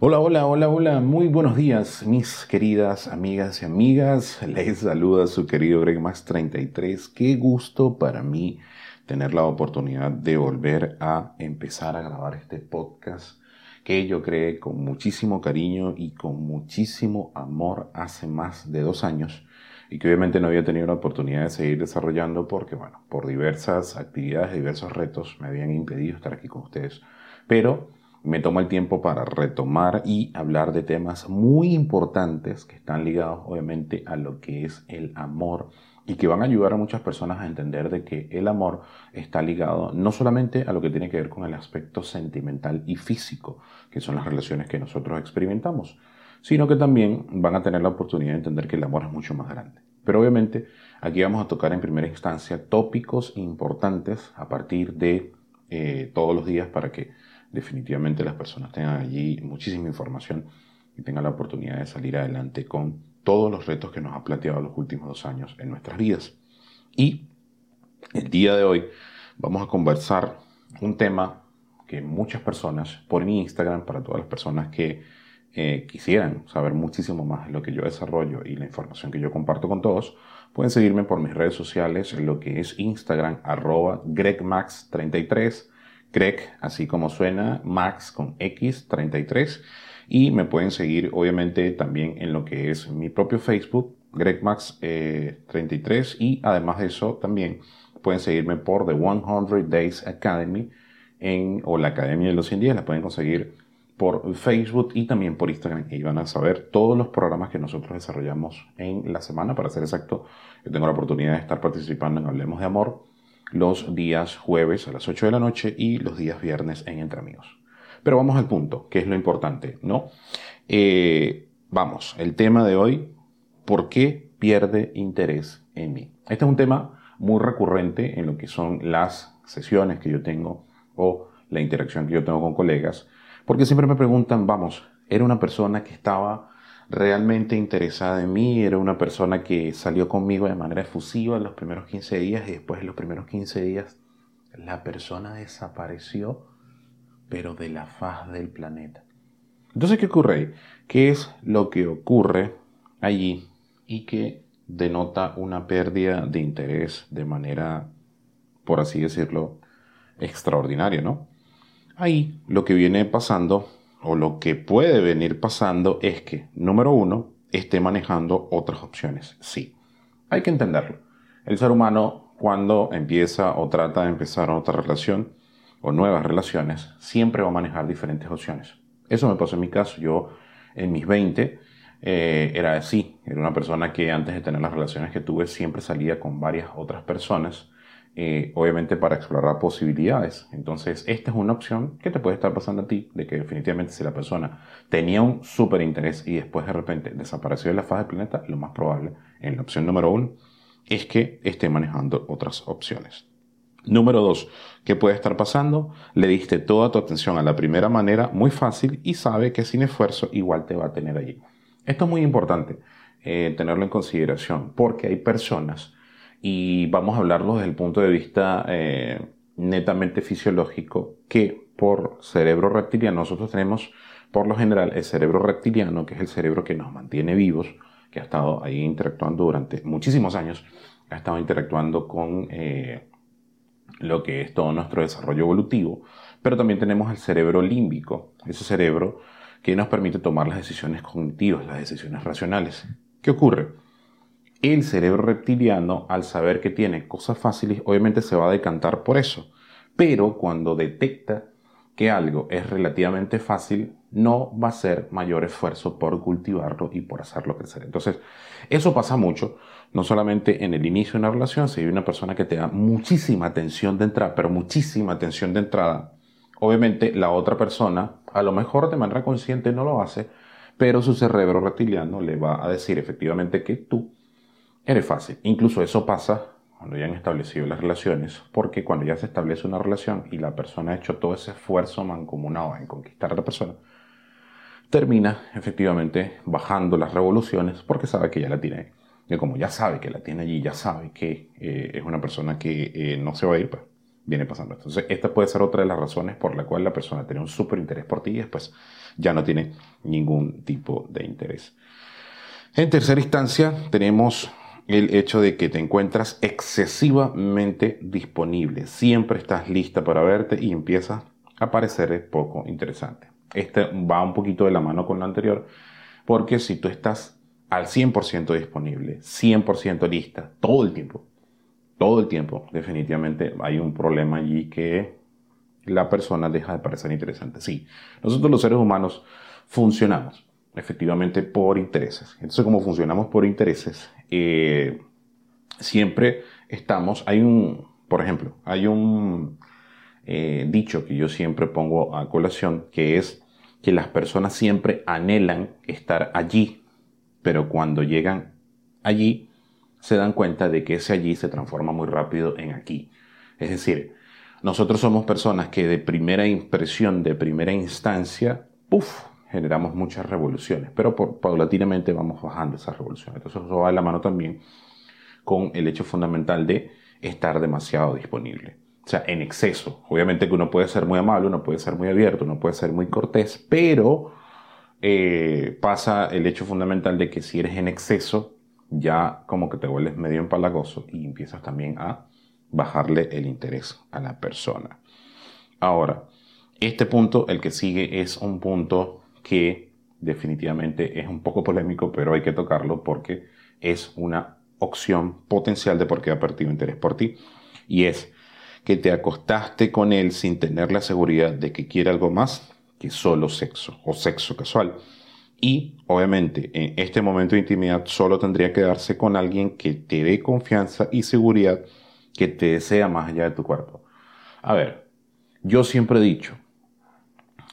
Hola, hola, hola, hola, muy buenos días, mis queridas amigas y amigas. Les saluda su querido Greg Max 33. Qué gusto para mí tener la oportunidad de volver a empezar a grabar este podcast que yo creé con muchísimo cariño y con muchísimo amor hace más de dos años y que obviamente no había tenido la oportunidad de seguir desarrollando porque, bueno, por diversas actividades, diversos retos me habían impedido estar aquí con ustedes. Pero me tomo el tiempo para retomar y hablar de temas muy importantes que están ligados obviamente a lo que es el amor y que van a ayudar a muchas personas a entender de que el amor está ligado no solamente a lo que tiene que ver con el aspecto sentimental y físico, que son las relaciones que nosotros experimentamos, sino que también van a tener la oportunidad de entender que el amor es mucho más grande. Pero obviamente aquí vamos a tocar en primera instancia tópicos importantes a partir de eh, todos los días para que definitivamente las personas tengan allí muchísima información y tengan la oportunidad de salir adelante con todos los retos que nos ha planteado los últimos dos años en nuestras vidas. Y el día de hoy vamos a conversar un tema que muchas personas por mi Instagram, para todas las personas que eh, quisieran saber muchísimo más de lo que yo desarrollo y la información que yo comparto con todos, pueden seguirme por mis redes sociales, lo que es Instagram, arroba gregmax33, Greg, así como suena, Max con X 33. Y me pueden seguir obviamente también en lo que es mi propio Facebook, GregMax33. Eh, y además de eso también pueden seguirme por The 100 Days Academy en, o la Academia de los 100 días. La pueden conseguir por Facebook y también por Instagram. Y van a saber todos los programas que nosotros desarrollamos en la semana. Para ser exacto, yo tengo la oportunidad de estar participando en Hablemos de Amor los días jueves a las 8 de la noche y los días viernes en Entre Amigos. Pero vamos al punto, que es lo importante, ¿no? Eh, vamos, el tema de hoy, ¿por qué pierde interés en mí? Este es un tema muy recurrente en lo que son las sesiones que yo tengo o la interacción que yo tengo con colegas, porque siempre me preguntan, vamos, era una persona que estaba realmente interesada en mí, era una persona que salió conmigo de manera efusiva en los primeros 15 días y después de los primeros 15 días la persona desapareció, pero de la faz del planeta. Entonces, ¿qué ocurre ¿Qué es lo que ocurre allí y que denota una pérdida de interés de manera, por así decirlo, extraordinaria, ¿no? Ahí lo que viene pasando o lo que puede venir pasando es que, número uno, esté manejando otras opciones. Sí, hay que entenderlo. El ser humano, cuando empieza o trata de empezar otra relación o nuevas relaciones, siempre va a manejar diferentes opciones. Eso me pasó en mi caso. Yo, en mis 20, eh, era así. Era una persona que antes de tener las relaciones que tuve, siempre salía con varias otras personas eh, obviamente para explorar posibilidades. Entonces, esta es una opción que te puede estar pasando a ti, de que definitivamente si la persona tenía un súper interés y después de repente desapareció de la faz del planeta, lo más probable, en la opción número uno, es que esté manejando otras opciones. Número dos, ¿qué puede estar pasando? Le diste toda tu atención a la primera manera, muy fácil, y sabe que sin esfuerzo igual te va a tener allí. Esto es muy importante eh, tenerlo en consideración, porque hay personas y vamos a hablarlo desde el punto de vista eh, netamente fisiológico, que por cerebro reptiliano nosotros tenemos por lo general el cerebro reptiliano, que es el cerebro que nos mantiene vivos, que ha estado ahí interactuando durante muchísimos años, ha estado interactuando con eh, lo que es todo nuestro desarrollo evolutivo, pero también tenemos el cerebro límbico, ese cerebro que nos permite tomar las decisiones cognitivas, las decisiones racionales. ¿Qué ocurre? El cerebro reptiliano, al saber que tiene cosas fáciles, obviamente se va a decantar por eso. Pero cuando detecta que algo es relativamente fácil, no va a hacer mayor esfuerzo por cultivarlo y por hacerlo crecer. Entonces, eso pasa mucho, no solamente en el inicio de una relación, si hay una persona que te da muchísima atención de entrada, pero muchísima atención de entrada, obviamente la otra persona, a lo mejor de manera consciente no lo hace, pero su cerebro reptiliano le va a decir efectivamente que tú eres fácil. Incluso eso pasa cuando ya han establecido las relaciones, porque cuando ya se establece una relación y la persona ha hecho todo ese esfuerzo mancomunado en conquistar a la persona, termina efectivamente bajando las revoluciones porque sabe que ya la tiene. Y como ya sabe que la tiene allí, ya sabe que eh, es una persona que eh, no se va a ir, pues viene pasando. Entonces, esta puede ser otra de las razones por la cual la persona tiene un súper interés por ti y después ya no tiene ningún tipo de interés. En tercera instancia, tenemos el hecho de que te encuentras excesivamente disponible. Siempre estás lista para verte y empieza a parecer poco interesante. Este va un poquito de la mano con lo anterior, porque si tú estás al 100% disponible, 100% lista, todo el tiempo, todo el tiempo, definitivamente hay un problema allí que la persona deja de parecer interesante. Sí, nosotros los seres humanos funcionamos efectivamente por intereses. Entonces, como funcionamos por intereses, eh, siempre estamos, hay un, por ejemplo, hay un eh, dicho que yo siempre pongo a colación, que es que las personas siempre anhelan estar allí, pero cuando llegan allí, se dan cuenta de que ese allí se transforma muy rápido en aquí. Es decir, nosotros somos personas que de primera impresión, de primera instancia, puff, generamos muchas revoluciones, pero por, paulatinamente vamos bajando esas revoluciones. Entonces eso va de la mano también con el hecho fundamental de estar demasiado disponible. O sea, en exceso. Obviamente que uno puede ser muy amable, uno puede ser muy abierto, uno puede ser muy cortés, pero eh, pasa el hecho fundamental de que si eres en exceso, ya como que te vuelves medio empalagoso y empiezas también a bajarle el interés a la persona. Ahora, este punto, el que sigue, es un punto que definitivamente es un poco polémico, pero hay que tocarlo porque es una opción potencial de por qué ha perdido interés por ti. Y es que te acostaste con él sin tener la seguridad de que quiere algo más que solo sexo o sexo casual. Y obviamente en este momento de intimidad solo tendría que darse con alguien que te dé confianza y seguridad que te desea más allá de tu cuerpo. A ver, yo siempre he dicho,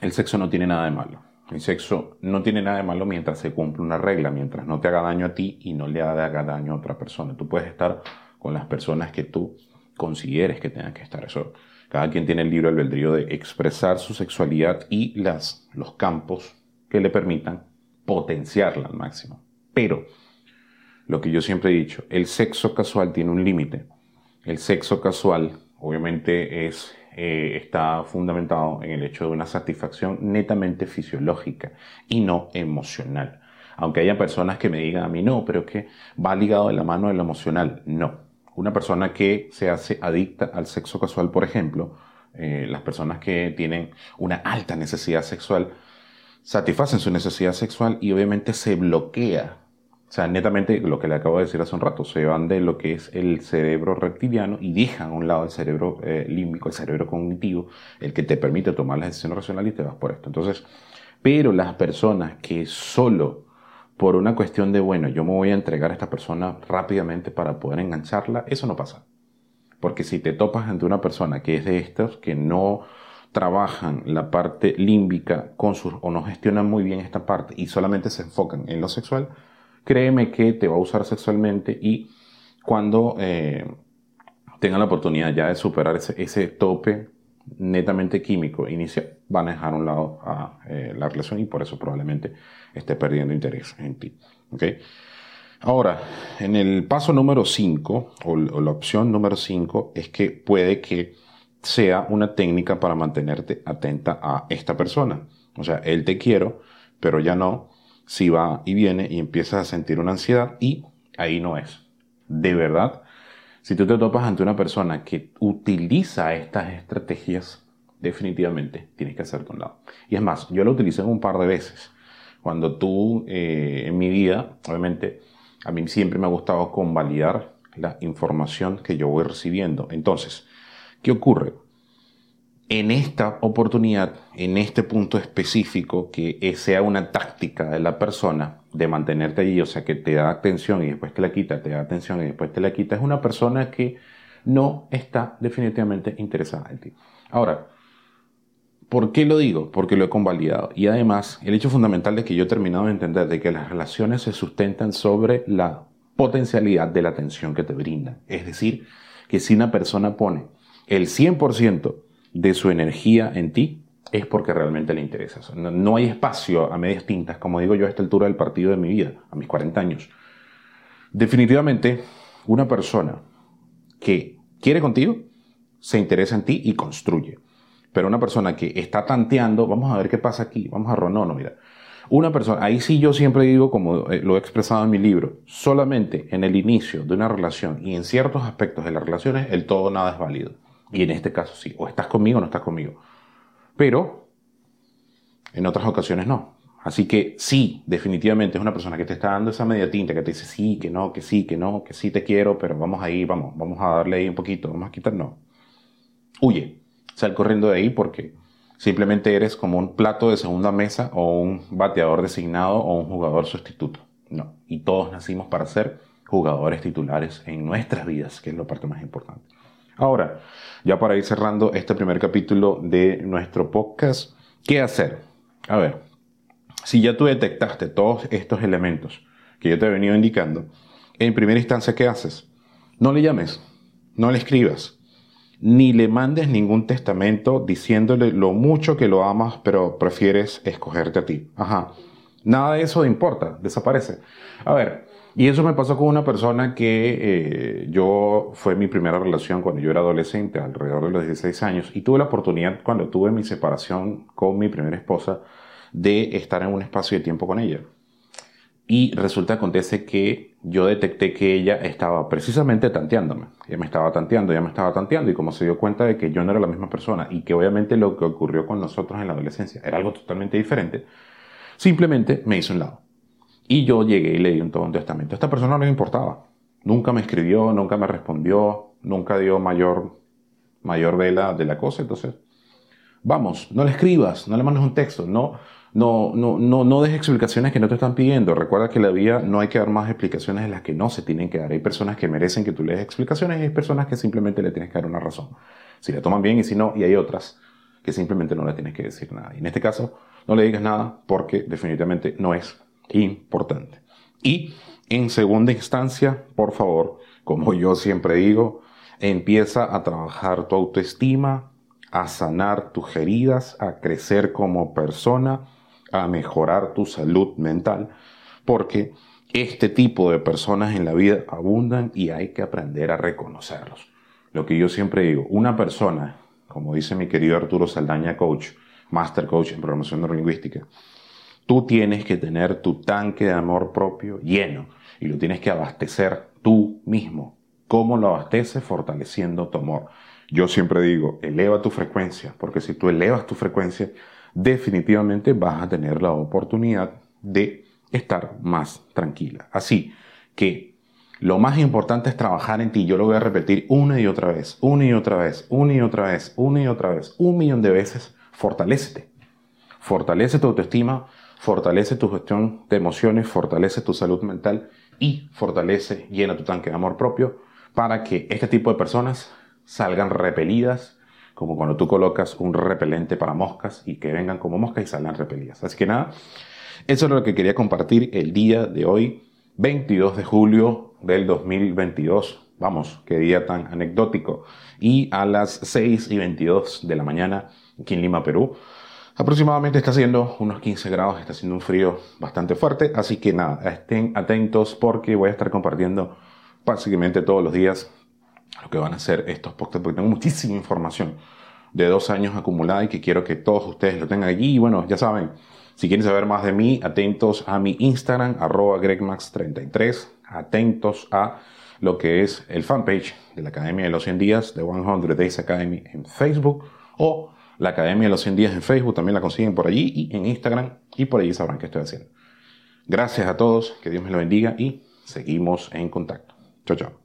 el sexo no tiene nada de malo. El sexo no tiene nada de malo mientras se cumple una regla, mientras no te haga daño a ti y no le haga daño a otra persona. Tú puedes estar con las personas que tú consideres que tengan que estar. Eso, cada quien tiene el libre albedrío de expresar su sexualidad y las, los campos que le permitan potenciarla al máximo. Pero, lo que yo siempre he dicho, el sexo casual tiene un límite. El sexo casual, obviamente, es, eh, está fundamentado en el hecho de una satisfacción netamente fisiológica y no emocional. Aunque haya personas que me digan a mí, no, pero que va ligado de la mano de lo emocional. No. Una persona que se hace adicta al sexo casual, por ejemplo, eh, las personas que tienen una alta necesidad sexual, satisfacen su necesidad sexual y obviamente se bloquea. O sea, netamente lo que le acabo de decir hace un rato, se van de lo que es el cerebro reptiliano y dejan a un lado el cerebro eh, límbico, el cerebro cognitivo, el que te permite tomar las decisiones racionales y te vas por esto. Entonces, pero las personas que solo por una cuestión de, bueno, yo me voy a entregar a esta persona rápidamente para poder engancharla, eso no pasa. Porque si te topas ante una persona que es de estos, que no trabajan la parte límbica con sus, o no gestionan muy bien esta parte y solamente se enfocan en lo sexual, créeme que te va a usar sexualmente y cuando eh, tengan la oportunidad ya de superar ese, tope netamente químico inicial, van a dejar a un lado a eh, la relación y por eso probablemente esté perdiendo interés en ti. ¿okay? Ahora, en el paso número 5, o, o la opción número 5, es que puede que sea una técnica para mantenerte atenta a esta persona. O sea, él te quiero, pero ya no, si va y viene y empiezas a sentir una ansiedad y ahí no es. De verdad, si tú te topas ante una persona que utiliza estas estrategias, definitivamente tienes que hacerte un lado. Y es más, yo lo utilicé un par de veces. Cuando tú, eh, en mi vida, obviamente, a mí siempre me ha gustado convalidar la información que yo voy recibiendo. Entonces, ¿Qué ocurre? En esta oportunidad, en este punto específico, que sea una táctica de la persona de mantenerte allí, o sea, que te da atención y después te la quita, te da atención y después te la quita, es una persona que no está definitivamente interesada en ti. Ahora, ¿por qué lo digo? Porque lo he convalidado. Y además, el hecho fundamental de que yo he terminado de entender de que las relaciones se sustentan sobre la potencialidad de la atención que te brindan. Es decir, que si una persona pone el 100% de su energía en ti, es porque realmente le interesa. No, hay espacio a medias tintas, como digo yo a esta altura del partido de mi vida, a mis 40 años. Definitivamente, una persona que quiere contigo, se interesa en ti y construye. Pero una persona que está tanteando, vamos a ver qué pasa aquí, vamos a no, no, mira. Una persona, ahí sí yo siempre digo, como eh, lo he expresado en mi libro, solamente en el inicio de una relación y en ciertos aspectos de las relaciones, el todo nada es válido. Y en este caso sí, o estás conmigo o no estás conmigo. Pero en otras ocasiones no. Así que sí, definitivamente es una persona que te está dando esa media tinta, que te dice sí, que no, que sí, que no, que sí te quiero, pero vamos ahí, vamos, vamos a darle ahí un poquito, vamos a quitar, no. Huye, sal corriendo de ahí porque simplemente eres como un plato de segunda mesa o un bateador designado o un jugador sustituto. No, y todos nacimos para ser jugadores titulares en nuestras vidas, que es la parte más importante. Ahora, ya para ir cerrando este primer capítulo de nuestro podcast, ¿qué hacer? A ver, si ya tú detectaste todos estos elementos que yo te he venido indicando, en primera instancia, ¿qué haces? No le llames, no le escribas, ni le mandes ningún testamento diciéndole lo mucho que lo amas, pero prefieres escogerte a ti. Ajá. Nada de eso importa, desaparece. A ver, y eso me pasó con una persona que eh, yo fue mi primera relación cuando yo era adolescente, alrededor de los 16 años, y tuve la oportunidad cuando tuve mi separación con mi primera esposa de estar en un espacio de tiempo con ella. Y resulta, acontece que yo detecté que ella estaba precisamente tanteándome. Ella me estaba tanteando, ella me estaba tanteando y como se dio cuenta de que yo no era la misma persona y que obviamente lo que ocurrió con nosotros en la adolescencia era algo totalmente diferente, simplemente me hizo un lado. Y yo llegué y le un, todo un testamento. A esta persona no le importaba. Nunca me escribió, nunca me respondió, nunca dio mayor, mayor vela de la cosa. Entonces, vamos, no le escribas, no le mandes un texto, no, no, no, no, no des explicaciones que no te están pidiendo. Recuerda que la vida no hay que dar más explicaciones de las que no se tienen que dar. Hay personas que merecen que tú le des explicaciones y hay personas que simplemente le tienes que dar una razón. Si la toman bien y si no, y hay otras que simplemente no le tienes que decir nada. Y en este caso, no le digas nada porque definitivamente no es importante. Y en segunda instancia, por favor, como yo siempre digo, empieza a trabajar tu autoestima, a sanar tus heridas, a crecer como persona a mejorar tu salud mental, porque este tipo de personas en la vida abundan y hay que aprender a reconocerlos. Lo que yo siempre digo, una persona, como dice mi querido Arturo Saldaña, coach, master coach en programación neurolingüística, tú tienes que tener tu tanque de amor propio lleno y lo tienes que abastecer tú mismo. ¿Cómo lo abasteces? Fortaleciendo tu amor. Yo siempre digo, eleva tu frecuencia, porque si tú elevas tu frecuencia, definitivamente vas a tener la oportunidad de estar más tranquila. Así que lo más importante es trabajar en ti. Yo lo voy a repetir una y otra vez, una y otra vez, una y otra vez, una y otra vez, un millón de veces. Fortalécete. Fortalece tu autoestima, fortalece tu gestión de emociones, fortalece tu salud mental y fortalece, llena tu tanque de amor propio para que este tipo de personas salgan repelidas como cuando tú colocas un repelente para moscas y que vengan como moscas y salgan repelidas. Así que nada, eso es lo que quería compartir el día de hoy, 22 de julio del 2022. Vamos, qué día tan anecdótico. Y a las 6 y 22 de la mañana aquí en Lima, Perú. Aproximadamente está haciendo unos 15 grados, está haciendo un frío bastante fuerte, así que nada, estén atentos porque voy a estar compartiendo básicamente todos los días lo que van a hacer estos podcasts, porque tengo muchísima información de dos años acumulada y que quiero que todos ustedes lo tengan allí. Y bueno, ya saben, si quieren saber más de mí, atentos a mi Instagram, arroba gregmax33, atentos a lo que es el fanpage de la Academia de los 100 Días de 100 Days Academy en Facebook o la Academia de los 100 Días en Facebook, también la consiguen por allí y en Instagram y por allí sabrán qué estoy haciendo. Gracias a todos, que Dios me lo bendiga y seguimos en contacto. Chao, chao.